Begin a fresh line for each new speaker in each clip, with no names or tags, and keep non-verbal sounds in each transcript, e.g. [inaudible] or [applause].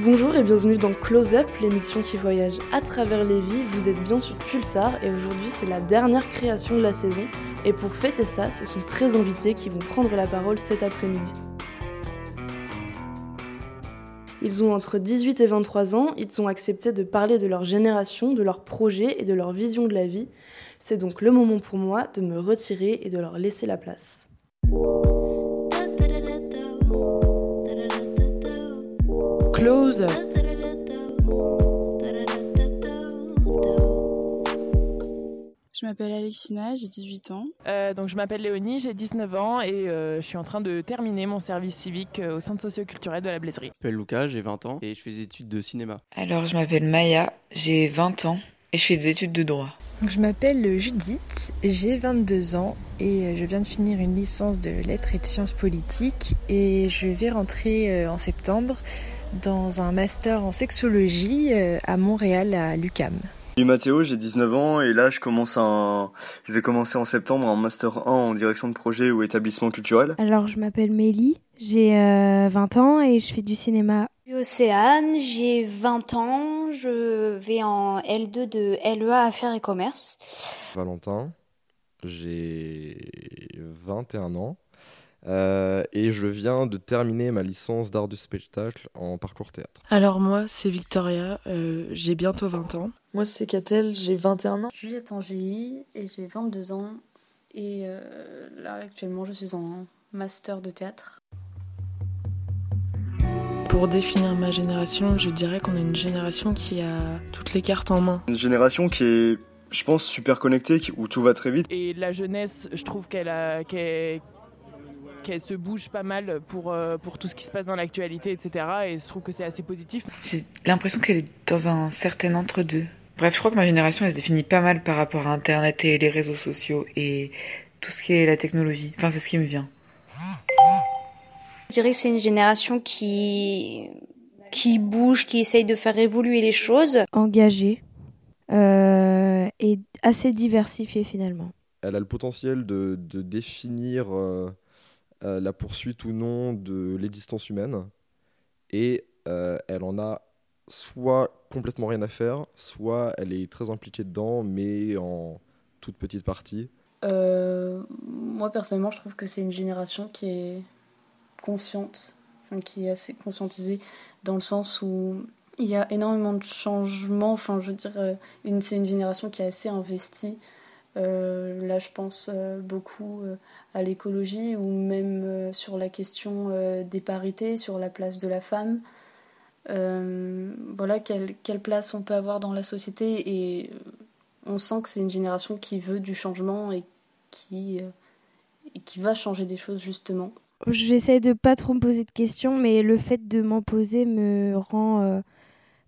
Bonjour et bienvenue dans Close Up, l'émission qui voyage à travers les vies. Vous êtes bien sur Pulsar et aujourd'hui c'est la dernière création de la saison. Et pour fêter ça, ce sont 13 invités qui vont prendre la parole cet après-midi. Ils ont entre 18 et 23 ans, ils ont accepté de parler de leur génération, de leurs projets et de leur vision de la vie. C'est donc le moment pour moi de me retirer et de leur laisser la place.
Close.
Je m'appelle Alexina, j'ai 18 ans.
Euh, donc je m'appelle Léonie, j'ai 19 ans et euh, je suis en train de terminer mon service civique euh, au centre socio-culturel de la Blaiserie.
Je m'appelle Lucas, j'ai 20 ans et je fais des études de cinéma.
Alors je m'appelle Maya, j'ai 20 ans et je fais des études de droit.
Donc, je m'appelle Judith, j'ai 22 ans et je viens de finir une licence de lettres et de sciences politiques et je vais rentrer en septembre dans un master en sexologie à Montréal à l'UCAM.
Je suis Mathéo, j'ai 19 ans et là je commence un je vais commencer en septembre un master 1 en direction de projet ou établissement culturel.
Alors je m'appelle Mélie, j'ai 20 ans et je fais du cinéma.
Je suis Océane, j'ai 20 ans, je vais en L2 de LEA Affaires et Commerce.
Valentin, j'ai 21 ans. Euh, et je viens de terminer ma licence d'art du spectacle en parcours théâtre.
Alors moi, c'est Victoria, euh, j'ai bientôt 20 ans.
Moi, c'est Catel, j'ai 21 ans.
Juliette Angéli et j'ai 22 ans. Et euh, là, actuellement, je suis en master de théâtre.
Pour définir ma génération, je dirais qu'on est une génération qui a toutes les cartes en main.
Une génération qui est, je pense, super connectée, où tout va très vite.
Et la jeunesse, je trouve qu'elle a, qu'elle, qu'elle se bouge pas mal pour, pour tout ce qui se passe dans l'actualité, etc. Et je trouve que c'est assez positif.
J'ai l'impression qu'elle est dans un certain entre-deux. Bref, je crois que ma génération, elle se définit pas mal par rapport à Internet et les réseaux sociaux et tout ce qui est la technologie. Enfin, c'est ce qui me vient.
Je dirais que c'est une génération qui qui bouge, qui essaye de faire évoluer les choses.
Engagée euh, et assez diversifiée finalement.
Elle a le potentiel de, de définir euh, euh, la poursuite ou non de l'existence humaine et euh, elle en a soit complètement rien à faire, soit elle est très impliquée dedans, mais en toute petite partie.
Euh, moi personnellement, je trouve que c'est une génération qui est consciente, qui est assez conscientisée dans le sens où il y a énormément de changements. Enfin, je veux dire, une, c'est une génération qui est assez investie. Euh, là, je pense euh, beaucoup euh, à l'écologie ou même sur la question des parités, sur la place de la femme. voilà, quelle, quelle, place on peut avoir dans la société et on sent que c'est une génération qui veut du changement et qui, qui va changer des choses justement.
J'essaie de pas trop me poser de questions, mais le fait de m'en poser me rend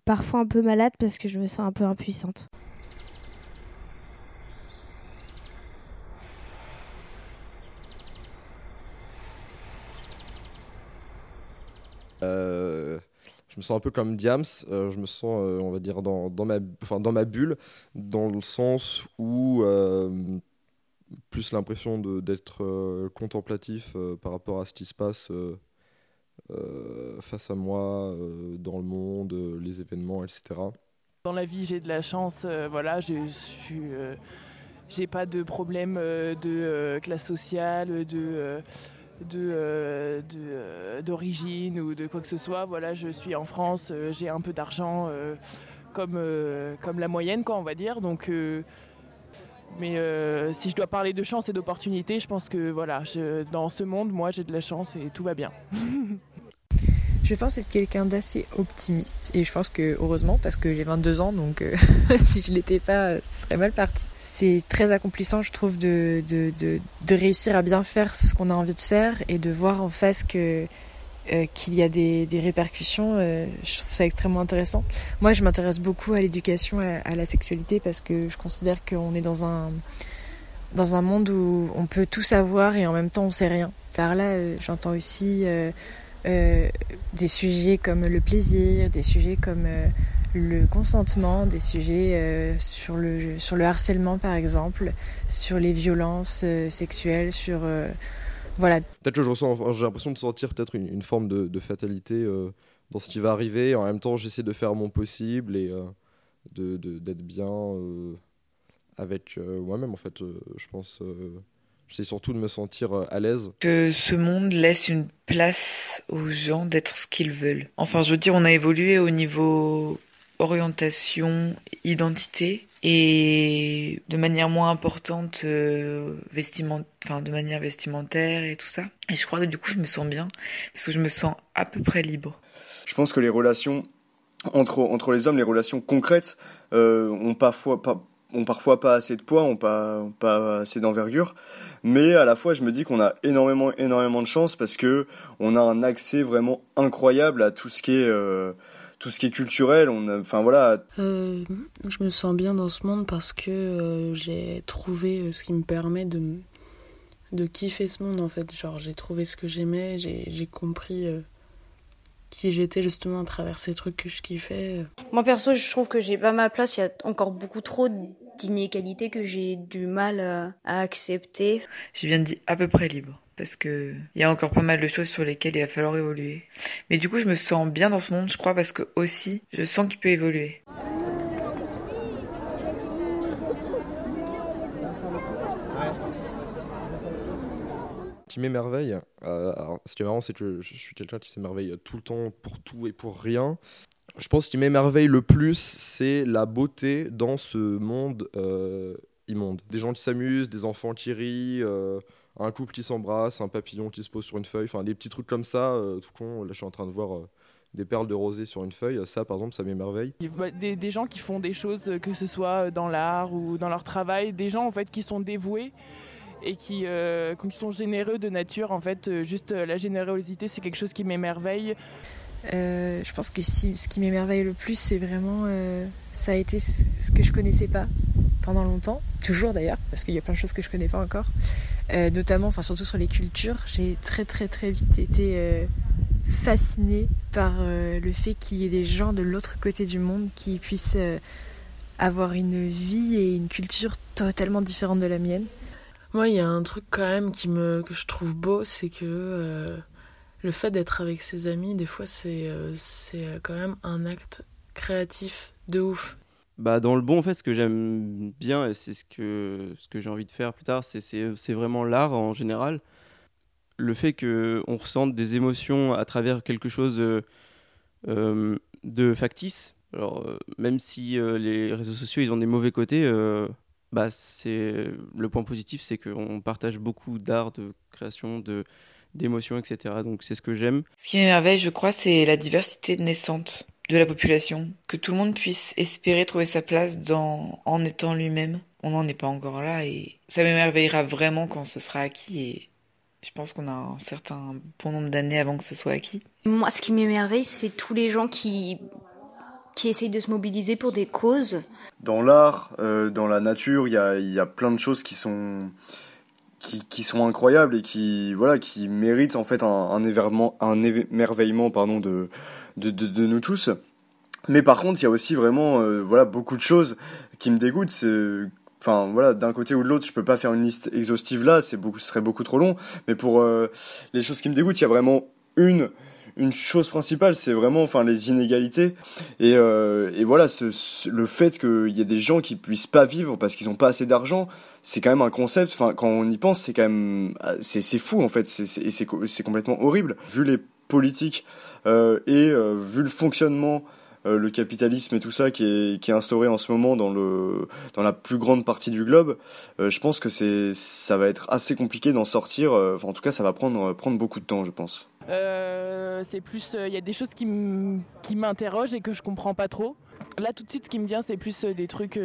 parfois un peu malade parce que je me sens un peu impuissante.
Je me sens un peu comme Diams, euh, je me sens, euh, on va dire, dans ma bulle, dans le sens où plus l'impression d'être contemplatif par rapport à ce qui se passe face à moi, dans le monde, les événements, etc.
Dans la vie, j'ai de la chance, voilà, je suis j'ai pas de problème de classe sociale, de de, d'origine ou de quoi que ce soit. Voilà, je suis en France, j'ai un peu d'argent comme, comme la moyenne, quoi, on va dire. Donc, mais si je dois parler de chance et d'opportunité, je pense que voilà, je, dans ce monde, moi, j'ai de la chance et tout va bien. [laughs]
Je pense être quelqu'un d'assez optimiste et je pense que heureusement parce que j'ai 22 ans donc euh, [laughs] si je l'étais pas ce serait mal parti. C'est très accomplissant je trouve de, de, de, réussir à bien faire ce qu'on a envie de faire et de voir en face que euh, qu'il y a des, des répercussions, euh, je trouve ça extrêmement intéressant. Moi je m'intéresse beaucoup à l'éducation, à, la sexualité parce que je considère qu'on est dans un dans un monde où on peut tout savoir et en même temps on sait rien. Par là, j'entends aussi euh, des sujets comme le plaisir, des sujets comme euh, le consentement, des sujets euh, sur, le, sur le harcèlement par exemple, sur les violences sexuelles, sur... Voilà.
Peut-être que je ressens, j'ai l'impression de sentir peut-être une, forme de, de fatalité dans ce qui va arriver. En même temps, j'essaie de faire mon possible et de, d'être bien avec moi-même, en fait. je pense. J'essaie surtout de me sentir à l'aise.
Que ce monde laisse une place aux gens d'être ce qu'ils veulent. Enfin, je veux dire, on a évolué au niveau orientation, identité et de manière moins importante euh, vestiment enfin de manière vestimentaire et tout ça et je crois que du coup je me sens bien parce que je me sens à peu près libre
je pense que les relations entre entre les hommes les relations concrètes euh, ont parfois pas ont parfois pas assez de poids, ont pas, assez d'envergure, mais à la fois je me dis qu'on a énormément, énormément de chance parce que on a un accès vraiment incroyable à tout ce qui est, euh, tout ce qui est culturel. On enfin voilà.
Euh, je me sens bien dans ce monde parce que euh, j'ai trouvé ce qui me permet de de kiffer ce monde en fait. Genre j'ai trouvé ce que j'aimais, j'ai compris qui j'étais justement à travers ces trucs que je kiffais.
Moi perso, je trouve que j'ai pas ma place. Il y a encore beaucoup trop d'inégalités que j'ai du mal à accepter.
J'ai bien dit à peu près libre parce que il y a encore pas mal de choses sur lesquelles il va falloir évoluer. Mais du coup, je me sens bien dans ce monde, je crois, parce que aussi, je sens qu'il peut évoluer.
Qui m'émerveille. Euh, ce qui est marrant, c'est que je suis quelqu'un qui s'émerveille tout le temps pour tout et pour rien. Je pense qu'il m'émerveille le plus, c'est la beauté dans ce monde euh, immonde. Des gens qui s'amusent, des enfants qui rient, euh, un couple qui s'embrasse, un papillon qui se pose sur une feuille, enfin des petits trucs comme ça, tout con. Là, je suis en train de voir des perles de rosée sur une feuille. Ça, par exemple, ça m'émerveille.
Des, des, gens qui font des choses, que ce soit dans l'art ou dans leur travail, des gens en fait qui sont dévoués et qui, euh, qui sont généreux de nature. En fait, juste la générosité, c'est quelque chose qui m'émerveille.
Euh, je pense que ce qui m'émerveille le plus, c'est vraiment ça a été ce que je connaissais pas pendant longtemps, toujours d'ailleurs, parce qu'il y a plein de choses que je connais pas encore, euh, notamment, enfin surtout sur les cultures. J'ai très très très vite été euh, fascinée par euh, le fait qu'il y ait des gens de l'autre côté du monde qui puissent euh, avoir une vie et une culture totalement différente de la mienne.
Moi, il y a un truc quand même qui me que je trouve beau, c'est que euh, le fait d'être avec ses amis, des fois, c'est euh, c'est quand même un acte créatif de ouf.
Bah, dans le bon, en fait, ce que j'aime bien, et c'est ce que, ce que j'ai envie de faire plus tard, c'est vraiment l'art en général. Le fait qu'on ressente des émotions à travers quelque chose euh, euh, de factice. Alors, euh, même si euh, les réseaux sociaux ils ont des mauvais côtés, euh, bah, c'est le point positif, c'est qu'on partage beaucoup d'art, de création, de d'émotions, etc. Donc c'est ce que j'aime.
Ce qui m'émerveille, je crois, c'est la diversité naissante de la population, que tout le monde puisse espérer trouver sa place dans en étant lui-même. On n'en est pas encore là et ça m'émerveillera vraiment quand ce sera acquis et je pense qu'on a un certain bon nombre d'années avant que ce soit acquis.
Moi, ce qui m'émerveille, c'est tous les gens qui qui essayent de se mobiliser pour des causes.
Dans l'art, euh, dans la nature, il y a, y a plein de choses qui sont qui, sont incroyables et qui voilà qui méritent en fait un, un, un émerveillement pardon de de, nous tous. Mais par contre, il y a aussi vraiment euh, voilà beaucoup de choses qui me dégoûtent. Enfin voilà d'un côté ou de l'autre je peux pas faire une liste exhaustive là c'est beaucoup ce serait beaucoup trop long mais pour euh, les choses qui me dégoûtent il y a vraiment une une chose principale c'est vraiment enfin les inégalités et, euh, et voilà ce, ce, le fait qu'il y ait des gens qui puissent pas vivre parce qu'ils ont pas assez d'argent c'est quand même un concept enfin quand on y pense c'est quand même c'est fou en fait c'est c'est c'est complètement horrible vu les politiques euh, et euh, vu le fonctionnement euh, le capitalisme et tout ça qui est, qui est instauré en ce moment dans, le, dans la plus grande partie du globe, euh, je pense que c'est, ça va être assez compliqué d'en sortir. Euh, enfin, en tout cas, ça va prendre, prendre beaucoup de temps, je pense.
Euh, c'est plus, il y a des choses qui m'interrogent et que je comprends pas trop. Là, tout de suite, ce qui me vient, c'est plus des trucs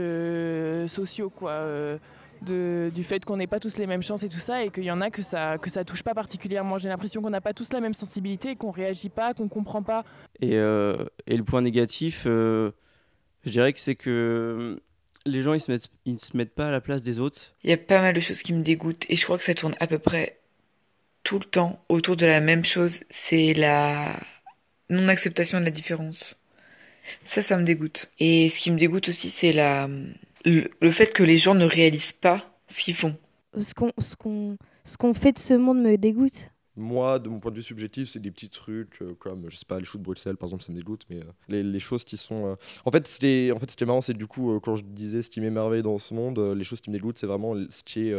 sociaux, quoi de, du fait qu'on n'ait pas tous les mêmes chances et tout ça, et qu'il y en a que ça, que ça touche pas particulièrement. J'ai l'impression qu'on n'a pas tous la même sensibilité, qu'on réagit pas, qu'on comprend pas.
Et, euh, et, le point négatif, euh, je dirais que c'est que les gens ils se, mettent, ils se mettent pas à la place des autres.
Il y a pas mal de choses qui me dégoûtent, et je crois que ça tourne à peu près tout le temps autour de la même chose, c'est la non-acceptation de la différence. Ça, ça me dégoûte. Et ce qui me dégoûte aussi, c'est la le, le, fait que les gens ne réalisent pas ce qu'ils font.
Ce qu'on ce qu'on ce qu'on fait de ce monde me dégoûte.
Moi, de mon point de vue subjectif, c'est des petits trucs comme, je sais pas, les choux de Bruxelles, par exemple, ça me dégoûte, mais les, les, choses qui sont. En fait, est, en fait, ce qui est marrant, c'est du coup, quand je disais ce qui m'émerveille dans ce monde, les choses qui me dégoûtent, c'est vraiment ce qui est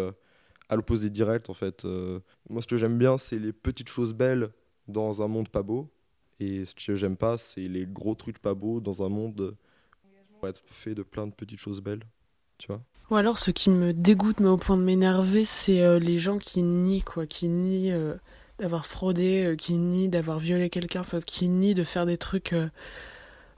à l'opposé direct, en fait. moi, ce que j'aime bien, c'est les petites choses belles dans un monde pas beau. Et ce que j'aime pas, c'est les gros trucs pas beaux dans un monde être fait de plein de petites choses belles, tu vois.
Ou alors ce qui me dégoûte, mais au point de m'énerver, c'est euh, les gens qui nient, quoi, qui nient euh, d'avoir fraudé, euh, qui nient d'avoir violé quelqu'un, qui nient de faire des trucs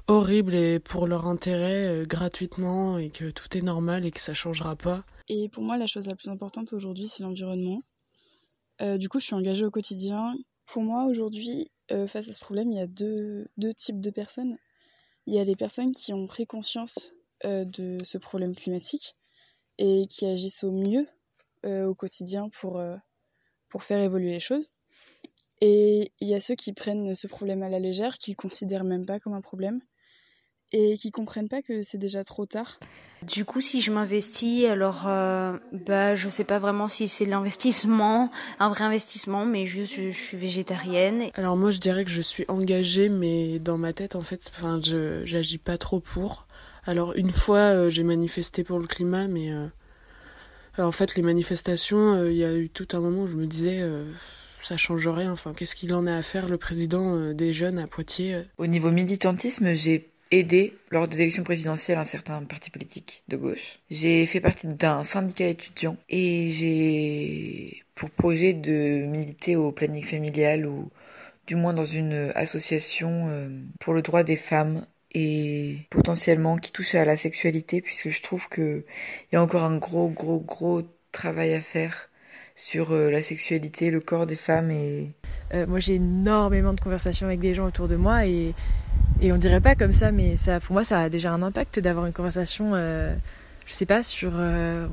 horribles et pour leur intérêt gratuitement et que tout est normal et que ça changera pas.
Et pour moi, la chose la plus importante aujourd'hui, c'est l'environnement. du coup, je suis engagée au quotidien. Pour moi, aujourd'hui, face à ce problème, il y a deux, deux types de personnes. Il y a les personnes qui ont pris conscience euh, de ce problème climatique et qui agissent au mieux euh, au quotidien pour, euh, pour faire évoluer les choses. Et il y a ceux qui prennent ce problème à la légère, qui le considèrent même pas comme un problème et qui comprennent pas que c'est déjà trop tard.
Du coup, si je m'investis, alors euh, bah je sais pas vraiment si c'est l'investissement, un vrai investissement, mais juste je, suis végétarienne.
Alors moi, je dirais que je suis engagée, mais dans ma tête, en fait, enfin, je j'agis pas trop pour. Alors une fois, euh, j'ai manifesté pour le climat, mais euh, en fait, les manifestations, il y a eu tout un moment où je me disais ça change rien. Enfin, qu'est-ce qu'il en a à faire, le président des jeunes à Poitiers
Au niveau militantisme, j'ai aidé lors des élections présidentielles un certain parti politique de gauche. J'ai fait partie d'un syndicat étudiant et j'ai pour projet de militer au planning familial ou du moins dans une association euh, pour le droit des femmes et potentiellement qui touche à la sexualité puisque je trouve que il y a encore un gros gros gros travail à faire sur euh, la sexualité, le corps des femmes et
euh, moi j'ai énormément de conversations avec des gens autour de moi et et on dirait pas comme ça, mais ça, pour moi, ça a déjà un impact d'avoir une conversation, euh, je sais pas, sur, euh,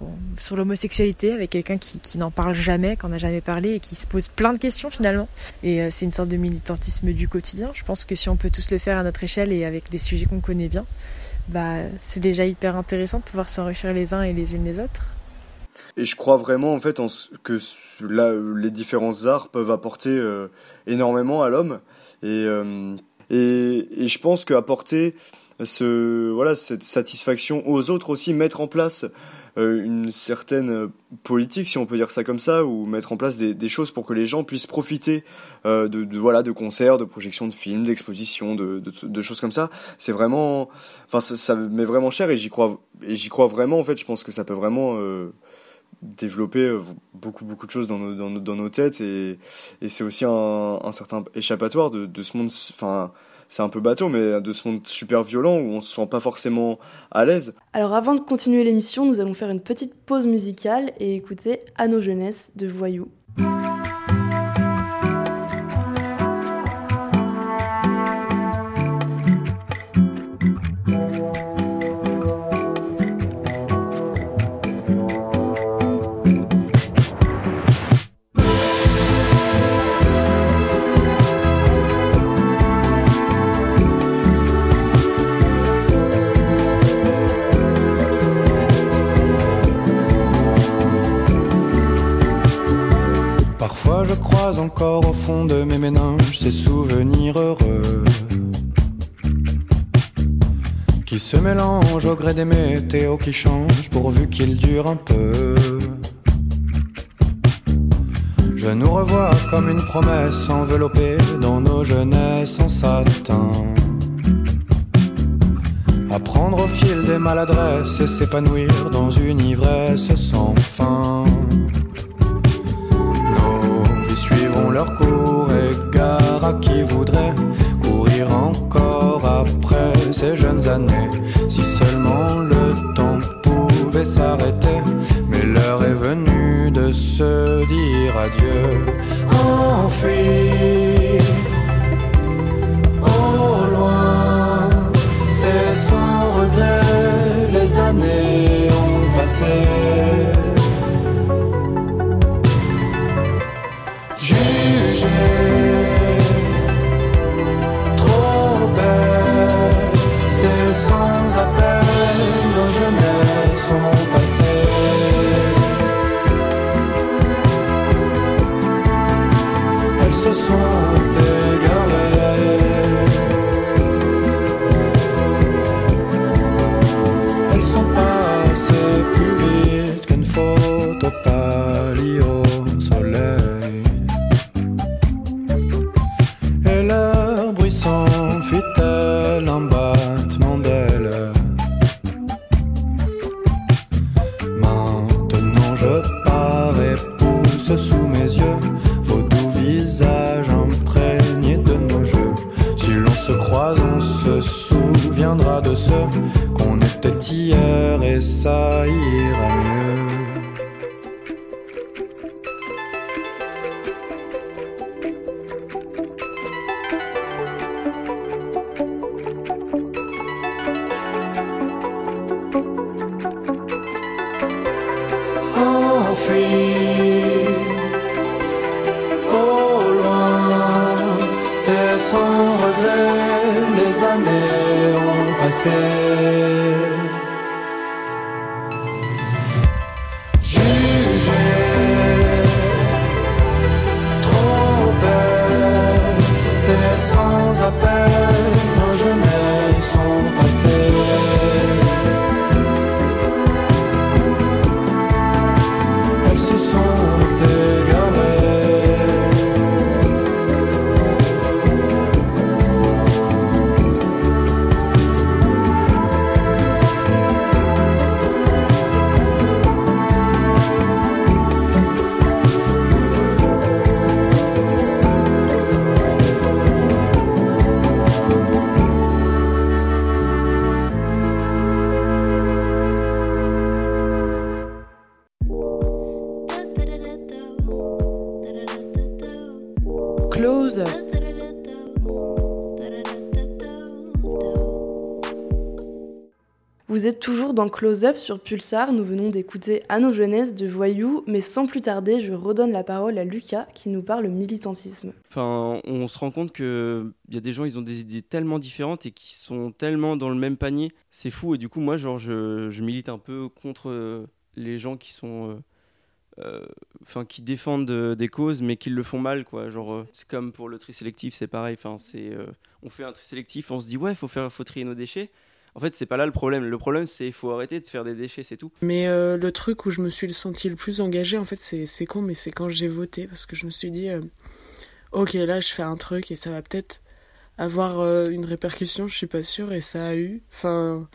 l'homosexualité avec quelqu'un qui, n'en parle jamais, qu'on n'a jamais parlé et qui se pose plein de questions finalement. Et euh, c'est une sorte de militantisme du quotidien. Je pense que si on peut tous le faire à notre échelle et avec des sujets qu'on connaît bien, bah, c'est déjà hyper intéressant de pouvoir s'enrichir les uns et les unes les autres.
Et je crois vraiment en fait que là, les différents arts peuvent apporter euh, énormément à l'homme. Et et, et je pense qu'apporter ce, voilà, cette satisfaction aux autres aussi, mettre en place euh, une certaine politique, si on peut dire ça comme ça, ou mettre en place des, des choses pour que les gens puissent profiter euh, de, de, voilà de concerts, de projections de films, d'expositions, de, de, de, choses comme ça. C'est vraiment, enfin ça, ça m'est vraiment cher et j'y crois j'y crois vraiment en fait. Je pense que ça peut vraiment euh, développer euh, beaucoup beaucoup de choses dans nos, dans nos, dans nos têtes et, et c'est aussi un, certain échappatoire de, de ce monde enfin c'est un peu bateau mais de ce monde super violent où on se sent pas forcément à l'aise.
Alors avant de continuer l'émission, nous allons faire une petite pause musicale et écouter À nos jeunesses de Voyou.
Mes méninges ces souvenirs heureux qui se mélangent au gré des météos qui changent pourvu qu'ils durent un peu. Je nous revois comme une promesse enveloppée dans nos jeunesses en satin. Apprendre au fil des maladresses et s'épanouir dans une ivresse sans fin qui voudrait courir encore après ces jeunes années. Si seulement le temps pouvait s'arrêter, mais l'heure est venue de se dire adieu. Enfui au loin, c'est sans regret, les années ont passé. Années ont passé.
Close.
Vous êtes toujours dans Close Up sur Pulsar, nous venons d'écouter À nos jeunesses de Voyou, mais sans plus tarder, je redonne la parole à Lucas qui nous parle militantisme.
Enfin, on se rend compte qu'il y a des gens, ils ont des idées tellement différentes et qui sont tellement dans le même panier. C'est fou. Et du coup, moi, genre, je, je milite un peu contre euh, les gens qui sont. Euh, Enfin, qui défendent euh, des causes, mais qui le font mal, quoi. Genre, euh, c'est comme pour le tri sélectif, c'est pareil. Enfin, c'est. on fait un tri sélectif, on se dit, ouais, faut, faire, faut trier nos déchets. En fait, c'est pas là le problème. Le problème, c'est faut arrêter de faire des déchets, c'est tout.
Mais le truc où je me suis senti le plus engagée, en fait, c'est con, mais c'est quand j'ai voté, parce que je me suis dit, ok, là, je fais un truc et ça va peut-être avoir une répercussion, je suis pas sûre, et ça a eu. Enfin,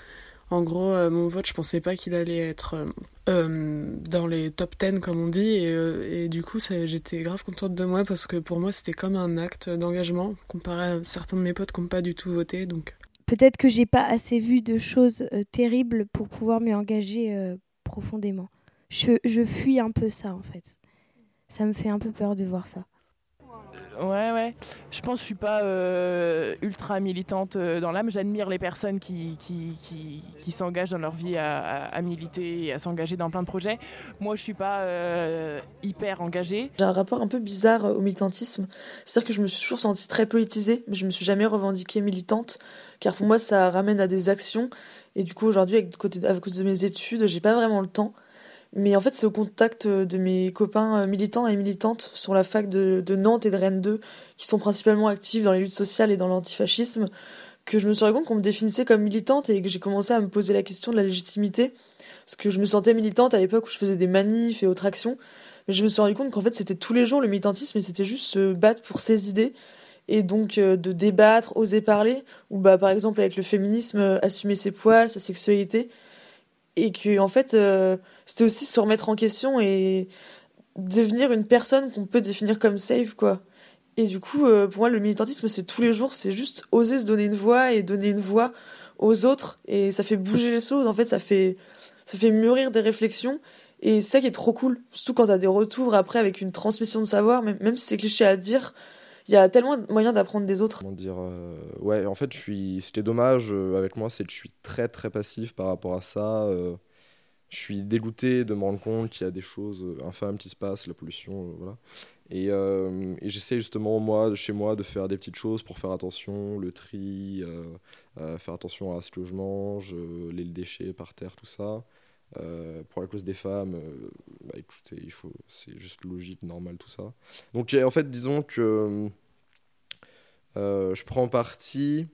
en gros, euh, mon vote, je pensais pas qu'il allait être euh, euh, dans les top 10, comme on dit, et, du coup, j'étais grave contente de moi, parce que pour moi, c'était comme un acte d'engagement, comparé à certains de mes potes qui n'ont pas du tout voté, donc...
Peut-être que j'ai pas assez vu de choses terribles pour pouvoir m'y engager profondément. Je, je fuis un peu ça en fait. Ça me fait un peu peur de voir ça.
Ouais, ouais. Je pense que je suis pas euh, ultra militante euh, dans l'âme. J'admire les personnes qui, qui, qui, s'engagent dans leur vie à, à- militer et à s'engager dans plein de projets. Moi, je suis pas euh, hyper engagée.
J'ai un rapport un peu bizarre au militantisme. C'est-à-dire que je me suis toujours sentie très politisée, mais je me suis jamais revendiquée militante, car pour moi ça ramène à des actions. Et du coup aujourd'hui, à cause de mes études, j'ai pas vraiment le temps. Mais en fait, c'est au contact euh, de mes copains euh, militants et militantes sur la fac de, Nantes et de Rennes 2, qui sont principalement actifs dans les luttes sociales et dans l'antifascisme, que je me suis rendu compte qu'on me définissait comme militante et que j'ai commencé à me poser la question de la légitimité. Parce que je me sentais militante à l'époque où je faisais des manifs et autres actions. Mais je me suis rendu compte qu'en fait, c'était tous les jours le militantisme et c'était juste se battre pour ses idées. Et donc euh, de débattre, oser parler, ou bah par exemple avec le féminisme, assumer ses poils, sa sexualité. Et que en fait, euh, c'était aussi se remettre en question et devenir une personne qu'on peut définir comme safe, quoi. Et du coup, euh, pour moi, le militantisme, c'est tous les jours, c'est juste oser se donner une voix et donner une voix aux autres. Et ça fait bouger les choses, en fait, ça fait, ça fait mûrir des réflexions. Et c'est ça qui est trop cool. Surtout quand t'as des retours après avec une transmission de savoir, même, même si c'est cliché à dire, il y a tellement de moyens d'apprendre des autres.
Comment dire euh, Ouais, en fait, je suis. Ce qui est dommage euh, avec moi, c'est que je suis très très passif par rapport à ça. euh, je suis dégoûté de me rendre compte qu'il y a des choses infâmes qui se passent, la pollution, voilà. Et, et j'essaie justement, moi, chez moi, de faire des petites choses pour faire attention, le tri, faire attention à ce que je mange, les déchets par terre, tout ça. Euh, pour la cause des femmes, euh, bah écoutez, il faut, c'est juste logique, normal, tout ça. Donc en fait, disons que euh, je prends parti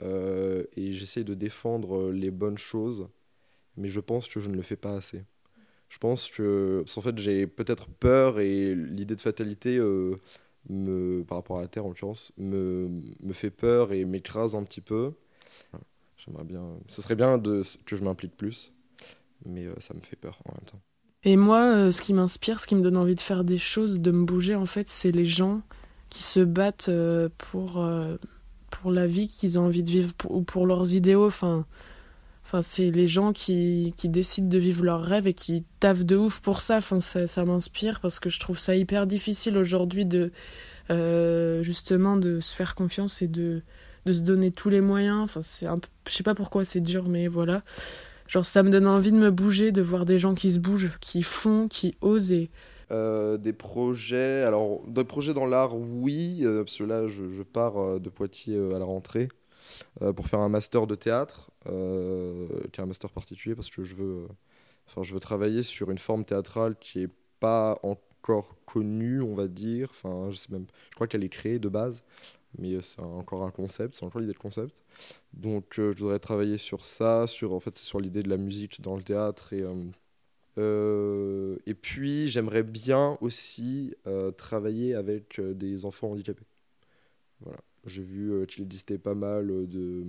et j'essaie de défendre les bonnes choses, mais je pense que je ne le fais pas assez. Je pense que, en fait, j'ai peut-être peur et l'idée de fatalité, me, par rapport à la Terre en l'occurrence, me, me fait peur et m'écrase un petit peu. J'aimerais bien. Ce serait bien de, que je m'implique plus, mais ça me fait peur en même temps.
Et moi, ce qui m'inspire, ce qui me donne envie de faire des choses, de me bouger, en fait, c'est les gens qui se battent pour, pour la vie qu'ils ont envie de vivre ou pour leurs idéaux. Enfin, enfin c'est les gens qui, qui décident de vivre leurs rêves et qui taffent de ouf pour ça. Enfin, ça, m'inspire parce que je trouve ça hyper difficile aujourd'hui de euh, justement de se faire confiance et de, de se donner tous les moyens. Enfin, c'est je sais pas pourquoi c'est dur, mais voilà. Genre, ça me donne envie de me bouger, de voir des gens qui se bougent, qui font, qui osent
euh, des projets, alors des projets dans l'art, oui, euh, parce que là je, pars euh, de Poitiers à la rentrée pour faire un master de théâtre, qui est un master particulier parce que je veux, travailler sur une forme théâtrale qui est pas encore connue, on va dire. Enfin, je sais même, je crois qu'elle est créée de base, mais c'est encore un concept, c'est encore l'idée de concept. Donc je voudrais travailler sur ça, sur en fait sur l'idée de la musique dans le théâtre et euh, et puis, j'aimerais bien aussi euh, travailler avec euh, des enfants handicapés. Voilà. J'ai vu qu'il existait pas mal de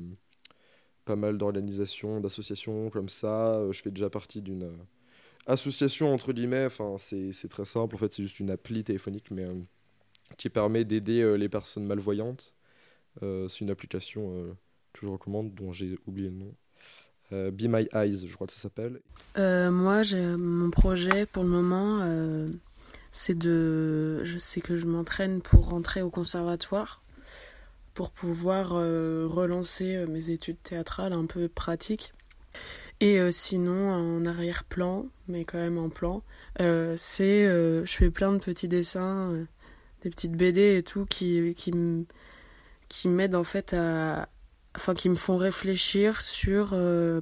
pas mal d'organisations, d'associations comme ça. Je fais déjà partie d'une association entre guillemets. Enfin, c'est très simple. En fait, c'est juste une appli téléphonique, mais qui permet d'aider les personnes malvoyantes. c'est une application que je recommande, dont j'ai oublié le nom. Euh, Be My Eyes, je crois que ça s'appelle.
Euh, moi, mon projet pour le moment, euh, c'est de, je sais que je m'entraîne pour rentrer au conservatoire, pour pouvoir relancer mes études théâtrales un peu pratiques. Et sinon, en arrière-plan, mais quand même en plan, c'est, je fais plein de petits dessins, des petites BD et tout qui, qui, qui m'aident en fait à, enfin qui me font réfléchir sur euh,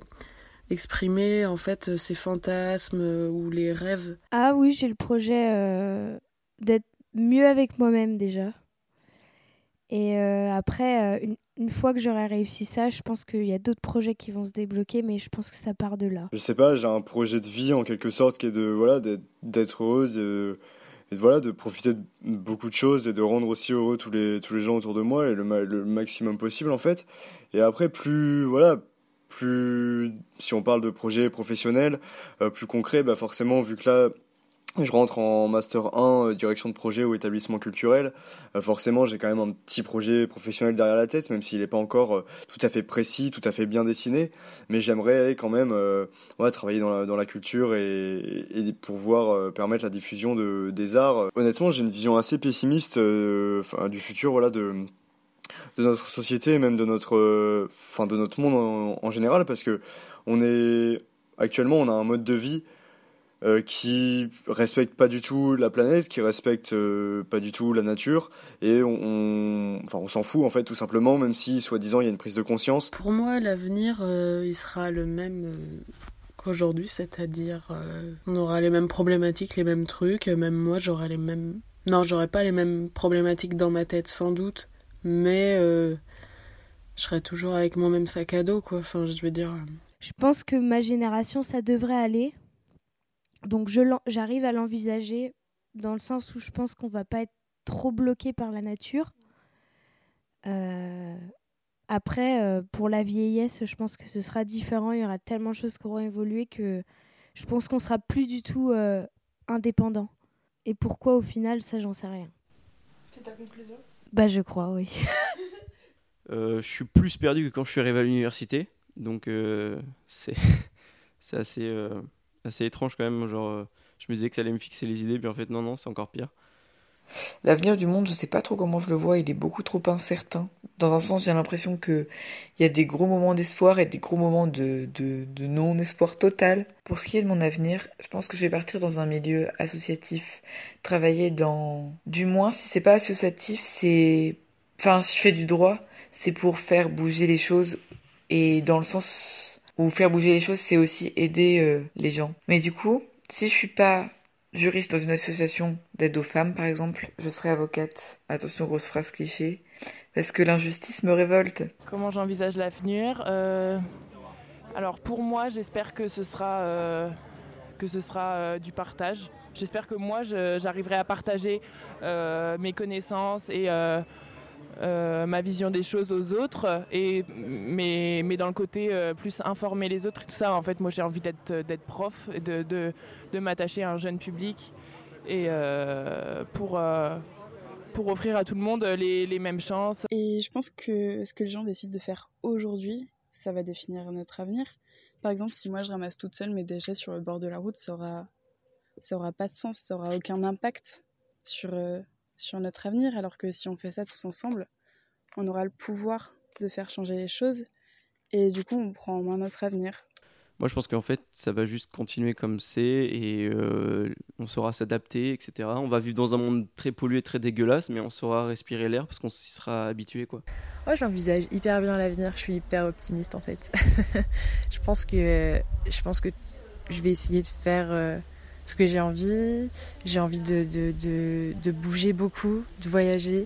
exprimer en fait ces fantasmes ou les rêves.
Ah oui, j'ai le projet euh, d'être mieux avec moi-même déjà. Et euh, après, une, une, fois que j'aurai réussi ça, je pense qu'il y a d'autres projets qui vont se débloquer, mais je pense que ça part de là.
Je sais pas, j'ai un projet de vie en quelque sorte qui est de voilà d'être heureuse. De et voilà de profiter de beaucoup de choses et de rendre aussi heureux tous les tous les gens autour de moi et le, maximum possible en fait. Et après plus voilà plus si on parle de projets professionnels euh, plus concrets bah forcément vu que là je rentre en master 1 euh, direction de projet ou établissement culturel. Euh, forcément, j'ai quand même un petit projet professionnel derrière la tête, même s'il n'est pas encore euh, tout à fait précis, tout à fait bien dessiné. Mais j'aimerais quand même ouais, travailler dans la, culture et, et pouvoir permettre la diffusion de, des arts. Honnêtement, j'ai une vision assez pessimiste du futur, voilà, de de notre société et même de notre, enfin de notre monde en, en général, parce que on est actuellement, on a un mode de vie euh, qui respecte pas du tout la planète, qui respecte euh, pas du tout la nature, et on, enfin, on s'en fout en fait tout simplement, même si soi-disant il y a une prise de conscience.
Pour moi, l'avenir, euh, il sera le même qu'aujourd'hui, c'est-à-dire on aura les mêmes problématiques, les mêmes trucs, même moi j'aurai les mêmes, non, j'aurai pas les mêmes problématiques dans ma tête sans doute, mais je serai toujours avec mon même sac à dos, quoi. Enfin, je veux dire.
Je pense que ma génération, ça devrait aller donc j'arrive à l'envisager dans le sens où je pense qu'on va pas être trop bloqué par la nature. Euh, après, euh, pour la vieillesse, je pense que ce sera différent. Il y aura tellement de choses qui auront évolué que je pense qu'on sera plus du tout euh, indépendant. Et pourquoi au final, ça, j'en sais rien.
C'est ta conclusion?
Bah, je crois, oui. [laughs]
je suis plus perdu que quand je suis arrivé à l'université. Donc, [laughs] c'est assez assez étrange quand même. Genre, euh, je me disais que ça allait me fixer les idées, puis en fait, non, non, c'est encore pire.
L'avenir du monde, je sais pas trop comment je le vois, il est beaucoup trop incertain. Dans un sens, j'ai l'impression que il y a des gros moments d'espoir et des gros moments de, de, de non-espoir total. Pour ce qui est de mon avenir, je pense que je vais partir dans un milieu associatif, travailler dans, du moins, si c'est pas associatif, c'est, enfin, si je fais du droit, c'est pour faire bouger les choses et dans le sens ou faire bouger les choses, c'est aussi aider euh, les gens. Mais du coup, si je suis pas juriste dans une association d'aide aux femmes, par exemple, je serai avocate. Attention, grosse phrase cliché. Parce que l'injustice me révolte.
Comment j'envisage l'avenir euh, Alors pour moi, j'espère que ce sera... Euh, que ce sera du partage. J'espère que moi, j'arriverai à partager mes connaissances et ma vision des choses aux autres, et, mais, mais dans le côté plus informer les autres et tout ça. En fait, moi, j'ai envie d'être prof, de, de, de m'attacher à un jeune public et pour pour offrir à tout le monde les, les, mêmes chances.
Et je pense que ce que les gens décident de faire aujourd'hui, ça va définir notre avenir. Par exemple, si moi je ramasse toute seule mes déchets sur le bord de la route, ça aura, ça aura pas de sens, ça aura aucun impact sur, euh, sur notre avenir. Alors que si on fait ça tous ensemble, on aura le pouvoir de faire changer les choses et du coup on prend en main notre avenir.
Moi, je pense qu'en fait, ça va juste continuer comme c'est et euh, on saura s'adapter, etc. On va vivre dans un monde très pollué, très dégueulasse, mais on saura respirer l'air parce qu'on s'y sera habitué, quoi.
Moi, j'envisage hyper bien l'avenir. Je suis hyper optimiste, en fait. [laughs] je pense que je pense que je vais essayer de faire euh, ce que j'ai envie. J'ai envie de, de, de, bouger beaucoup, de voyager.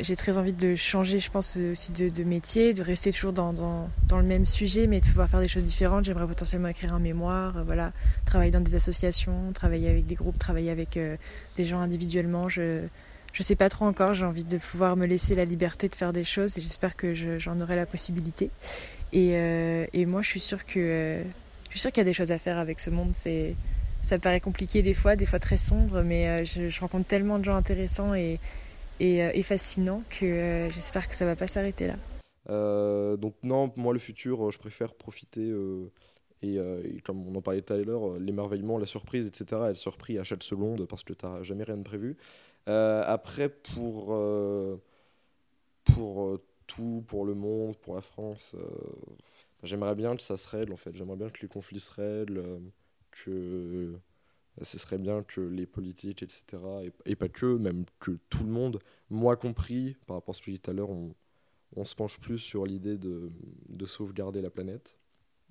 J'ai très envie de changer, je pense, aussi de, métier, de rester toujours dans, dans, dans, le même sujet, mais de pouvoir faire des choses différentes. J'aimerais potentiellement écrire un mémoire, euh, voilà, travailler dans des associations, travailler avec des groupes, travailler avec euh, des gens individuellement. Je je sais pas trop encore. J'ai envie de pouvoir me laisser la liberté de faire des choses et j'espère que j'en aurai la possibilité. Et, euh, et, moi, je suis sûre que je suis sûre qu'il y a des choses à faire avec ce monde. C'est ça paraît compliqué des fois, des fois très sombre, mais je, je rencontre tellement de gens intéressants et euh, et, fascinant que euh, j'espère que ça va pas s'arrêter là.
Euh, donc non, moi le futur, je préfère profiter et, comme on en parlait tout à l'heure, l'émerveillement, la surprise, etc. Elle surpris à chaque seconde parce que tu n'as jamais rien de prévu. après, pour, pour tout, pour le monde, pour la France, j'aimerais bien que ça se règle en fait. J'aimerais bien que les conflits se règlent, que ce serait bien que les politiques, etc., et, pas que, même que tout le monde, moi compris, par rapport à ce que je disais tout à l'heure, on, on, se penche plus sur l'idée de, de, sauvegarder la planète.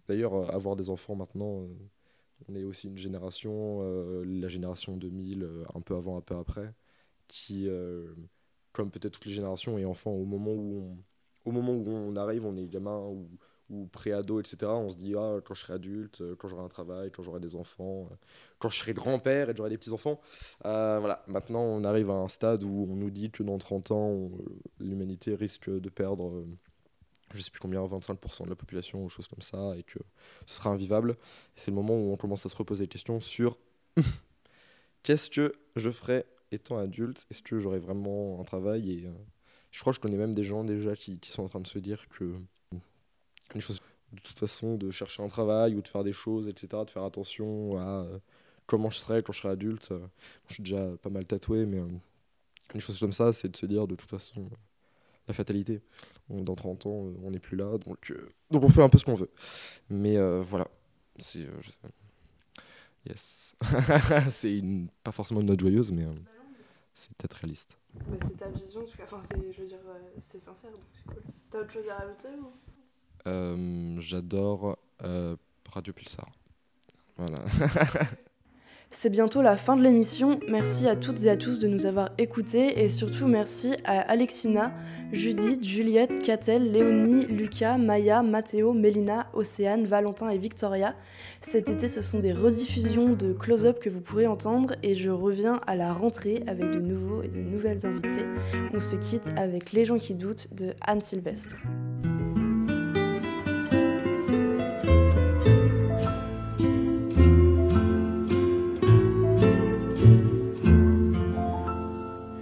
D'ailleurs, euh, avoir des enfants maintenant, euh, on est aussi une génération, euh, la génération 2000, un peu avant, un peu après, qui, comme peut-être toutes les générations, est enfant au moment où on, au moment où on arrive, on est gamin, ou ou pré-ado, etc., on se dit ah, quand je serai adulte, euh, quand j'aurai un travail, quand j'aurai des enfants, euh, quand je serai grand-père et j'aurai des petits-enfants. Euh, voilà, maintenant on arrive à un stade où on nous dit que dans 30 ans, l'humanité risque de perdre, je sais plus combien, 25% de la population ou choses comme ça, et que ce sera invivable. C'est le moment où on commence à se reposer des questions sur [laughs] qu'est-ce que je ferai étant adulte? Est-ce que j'aurai vraiment un travail? Et, Je crois que je connais même des gens déjà qui, qui sont en train de se dire que les choses de toute façon, de chercher un travail ou de faire des choses, etc., de faire attention à euh, comment je serai quand je serai adulte. je suis déjà pas mal tatoué, mais euh, les choses comme ça, c'est de se dire de toute façon la fatalité. dans 30 ans, on n'est plus là, donc, euh, donc on fait un peu ce qu'on veut. Mais voilà, c'est. yes. [laughs] c'est une, pas forcément une note joyeuse, mais c'est peut-être réaliste.
c'est ta vision, enfin, je veux dire, c'est sincère, donc c'est cool. T'as autre chose à rajouter ou?
euh, j'adore euh, Radio Pulsar. Voilà. [laughs]
C'est bientôt la fin de l'émission. Merci à toutes et à tous de nous avoir écoutés et surtout merci à Alexina, Judith, Juliette, Catel, Léonie, Lucas, Maya, Mathéo, Mélina, Océane, Valentin et Victoria. Cet été, ce sont des rediffusions de close-up que vous pourrez entendre et je reviens à la rentrée avec de nouveaux et de nouvelles invités. On se quitte avec Les gens qui doutent de Anne Sylvestre.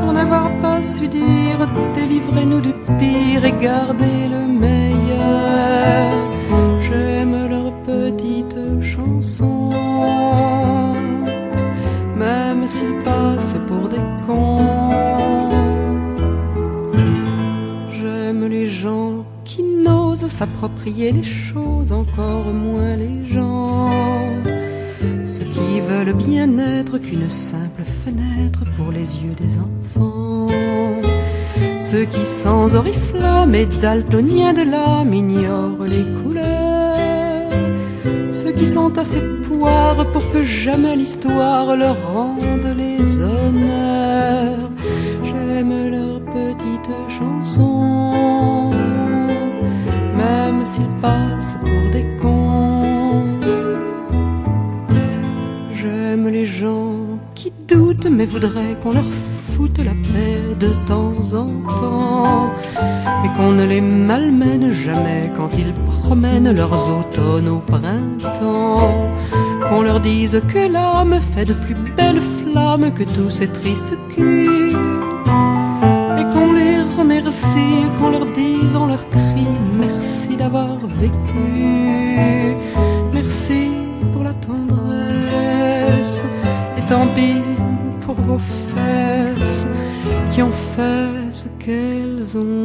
pour n'avoir pas su dire délivrez-nous du pire et gardez le meilleur. J'aime leurs petites chansons, même s'ils passent pour des cons. J'aime les gens qui n'osent s'approprier les choses, encore moins les gens. Ceux qui veulent bien être qu'une simple fenêtre yeux des enfants. Ceux qui sans oriflamme et daltoniens de l'âme ignorent les couleurs. Ceux qui sont assez poires pour que jamais l'histoire leur rende les honneurs. J'aime leurs petites chansons, même s'ils passent mais voudraient qu'on leur foute la paix de temps en temps et qu'on ne les malmène jamais quand ils promènent leurs automnes au printemps. Qu'on leur dise que l'âme fait de plus belles flammes que tous ces tristes culs et qu'on les remercie, qu'on leur dise en leur cri merci d'avoir vécu, ce qu'elles ont